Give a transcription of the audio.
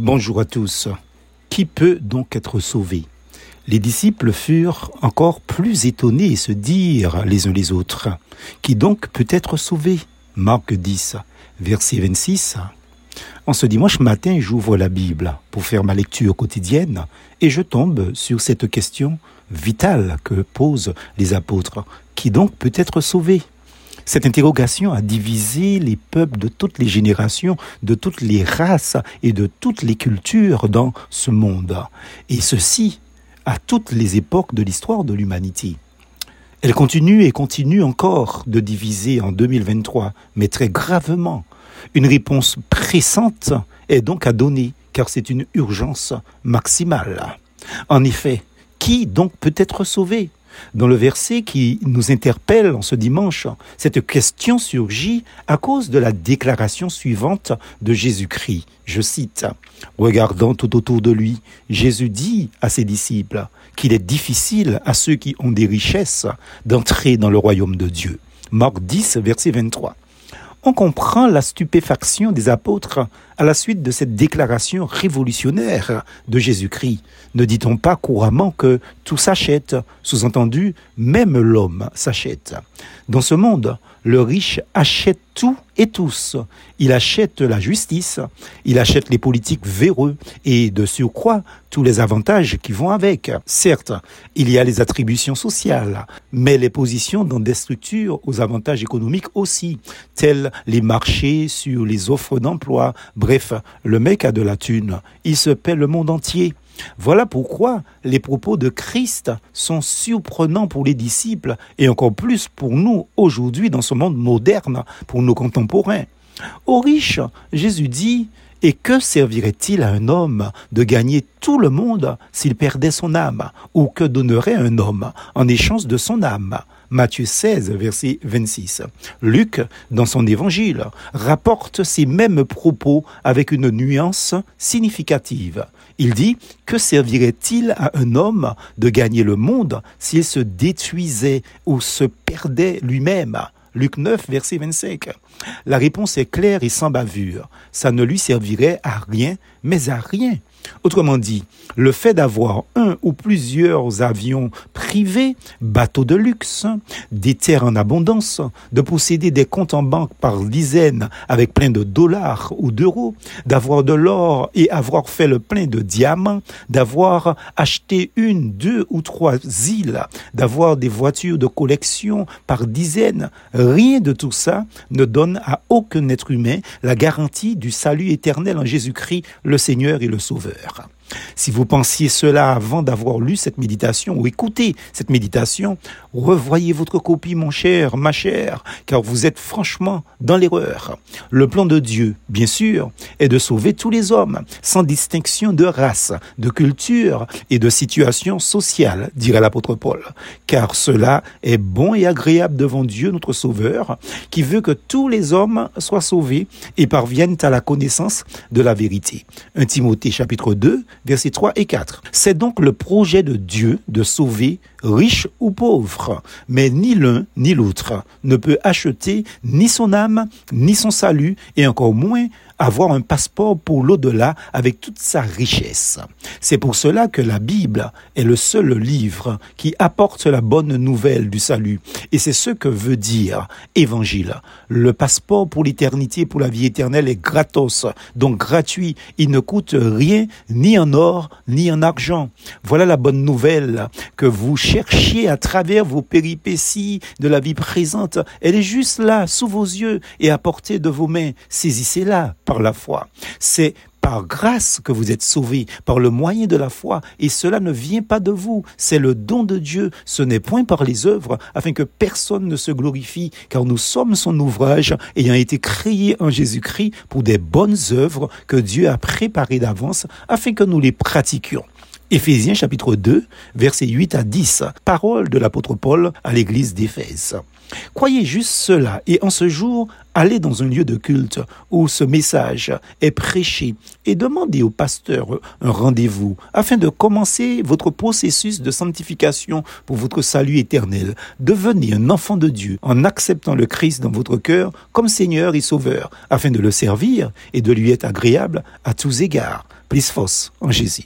Bonjour à tous. Qui peut donc être sauvé? Les disciples furent encore plus étonnés et se dirent les uns les autres, Qui donc peut être sauvé? Marc 10, verset 26. En ce dimanche matin, j'ouvre la Bible pour faire ma lecture quotidienne et je tombe sur cette question vitale que posent les apôtres. Qui donc peut être sauvé? Cette interrogation a divisé les peuples de toutes les générations, de toutes les races et de toutes les cultures dans ce monde. Et ceci à toutes les époques de l'histoire de l'humanité. Elle continue et continue encore de diviser en 2023, mais très gravement. Une réponse pressante est donc à donner, car c'est une urgence maximale. En effet, qui donc peut être sauvé? Dans le verset qui nous interpelle en ce dimanche, cette question surgit à cause de la déclaration suivante de Jésus-Christ. Je cite, Regardant tout autour de lui, Jésus dit à ses disciples qu'il est difficile à ceux qui ont des richesses d'entrer dans le royaume de Dieu. Marc 10, verset 23 on comprend la stupéfaction des apôtres à la suite de cette déclaration révolutionnaire de Jésus-Christ. Ne dit-on pas couramment que tout s'achète? Sous-entendu, même l'homme s'achète. Dans ce monde, le riche achète tout et tous. Il achète la justice, il achète les politiques véreux et de surcroît tous les avantages qui vont avec. Certes, il y a les attributions sociales, mais les positions dans des structures aux avantages économiques aussi, tels les marchés sur les offres d'emploi. Bref, le mec a de la thune, il se paie le monde entier. Voilà pourquoi les propos de Christ sont surprenants pour les disciples et encore plus pour nous aujourd'hui dans ce monde moderne, pour nos contemporains. Aux riches, Jésus dit, et que servirait-il à un homme de gagner tout le monde s'il perdait son âme? Ou que donnerait un homme en échange de son âme? Matthieu 16, verset 26. Luc, dans son évangile, rapporte ces mêmes propos avec une nuance significative. Il dit, que servirait-il à un homme de gagner le monde s'il se détruisait ou se perdait lui-même? Luc 9, verset 25. La réponse est claire et sans bavure. Ça ne lui servirait à rien, mais à rien. Autrement dit, le fait d'avoir un ou plusieurs avions privés, bateaux de luxe, des terres en abondance, de posséder des comptes en banque par dizaines avec plein de dollars ou d'euros, d'avoir de l'or et avoir fait le plein de diamants, d'avoir acheté une, deux ou trois îles, d'avoir des voitures de collection par dizaines, rien de tout ça ne donne à aucun être humain la garantie du salut éternel en Jésus-Christ, le Seigneur et le Sauveur. peur. Si vous pensiez cela avant d'avoir lu cette méditation ou écouté cette méditation, revoyez votre copie, mon cher, ma chère, car vous êtes franchement dans l'erreur. Le plan de Dieu, bien sûr, est de sauver tous les hommes, sans distinction de race, de culture et de situation sociale, dirait l'apôtre Paul, car cela est bon et agréable devant Dieu, notre Sauveur, qui veut que tous les hommes soient sauvés et parviennent à la connaissance de la vérité. 1 Timothée chapitre 2, versets 3 et 4. C'est donc le projet de Dieu de sauver riche ou pauvre, mais ni l'un ni l'autre ne peut acheter ni son âme, ni son salut, et encore moins avoir un passeport pour l'au-delà avec toute sa richesse. C'est pour cela que la Bible est le seul livre qui apporte la bonne nouvelle du salut. Et c'est ce que veut dire évangile. Le passeport pour l'éternité, pour la vie éternelle est gratos, donc gratuit. Il ne coûte rien, ni en or, ni en argent. Voilà la bonne nouvelle que vous cherchiez à travers vos péripéties de la vie présente. Elle est juste là, sous vos yeux et à portée de vos mains. Saisissez-la par la foi. C'est par grâce que vous êtes sauvés, par le moyen de la foi, et cela ne vient pas de vous, c'est le don de Dieu, ce n'est point par les œuvres, afin que personne ne se glorifie, car nous sommes son ouvrage, ayant été créés en Jésus-Christ pour des bonnes œuvres que Dieu a préparées d'avance, afin que nous les pratiquions. Éphésiens chapitre 2, versets 8 à 10, parole de l'apôtre Paul à l'église d'Éphèse. Croyez juste cela et en ce jour, allez dans un lieu de culte où ce message est prêché et demandez au pasteur un rendez-vous afin de commencer votre processus de sanctification pour votre salut éternel. Devenez un enfant de Dieu en acceptant le Christ dans votre cœur comme Seigneur et Sauveur afin de le servir et de lui être agréable à tous égards. plus force en Jésus.